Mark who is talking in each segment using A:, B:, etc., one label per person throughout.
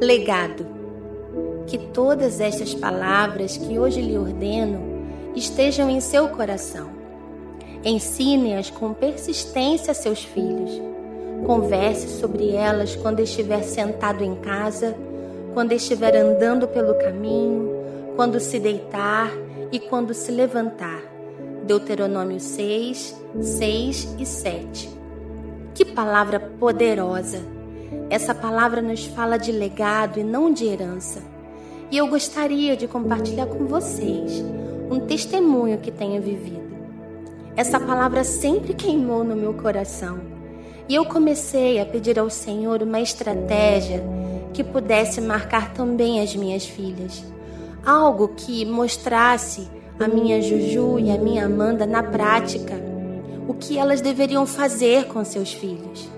A: legado. Que todas estas palavras que hoje lhe ordeno estejam em seu coração. Ensine-as com persistência a seus filhos. Converse sobre elas quando estiver sentado em casa, quando estiver andando pelo caminho, quando se deitar e quando se levantar. Deuteronômio 6, 6 e 7. Que palavra poderosa! Essa palavra nos fala de legado e não de herança. E eu gostaria de compartilhar com vocês um testemunho que tenho vivido. Essa palavra sempre queimou no meu coração. E eu comecei a pedir ao Senhor uma estratégia que pudesse marcar também as minhas filhas. Algo que mostrasse a minha Juju e a minha Amanda na prática o que elas deveriam fazer com seus filhos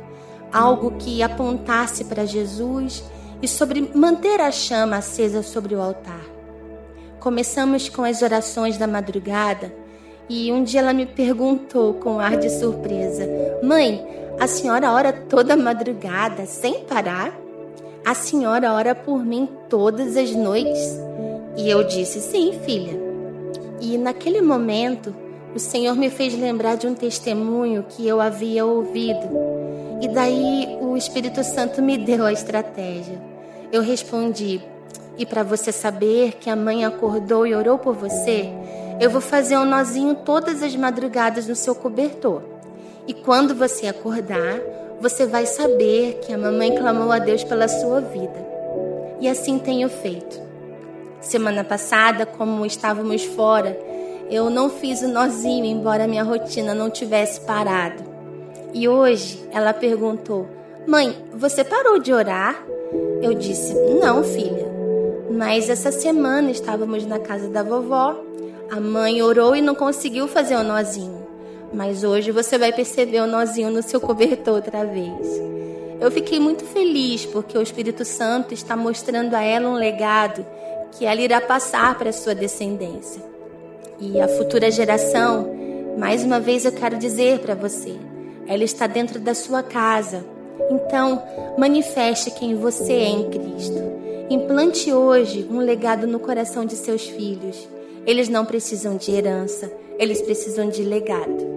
A: algo que apontasse para Jesus e sobre manter a chama acesa sobre o altar. Começamos com as orações da madrugada e um dia ela me perguntou com ar de surpresa: Mãe, a senhora ora toda madrugada sem parar? A senhora ora por mim todas as noites? E eu disse: Sim, filha. E naquele momento, o Senhor me fez lembrar de um testemunho que eu havia ouvido e daí o Espírito Santo me deu a estratégia. Eu respondi: E para você saber que a mãe acordou e orou por você, eu vou fazer um nozinho todas as madrugadas no seu cobertor. E quando você acordar, você vai saber que a mamãe clamou a Deus pela sua vida. E assim tenho feito. Semana passada, como estávamos fora, eu não fiz o nozinho, embora minha rotina não tivesse parado. E hoje ela perguntou: Mãe, você parou de orar? Eu disse: Não, filha. Mas essa semana estávamos na casa da vovó. A mãe orou e não conseguiu fazer o nozinho. Mas hoje você vai perceber o nozinho no seu cobertor outra vez. Eu fiquei muito feliz porque o Espírito Santo está mostrando a ela um legado que ela irá passar para a sua descendência. E a futura geração, mais uma vez eu quero dizer para você, ela está dentro da sua casa. Então, manifeste quem você é em Cristo. Implante hoje um legado no coração de seus filhos. Eles não precisam de herança, eles precisam de legado.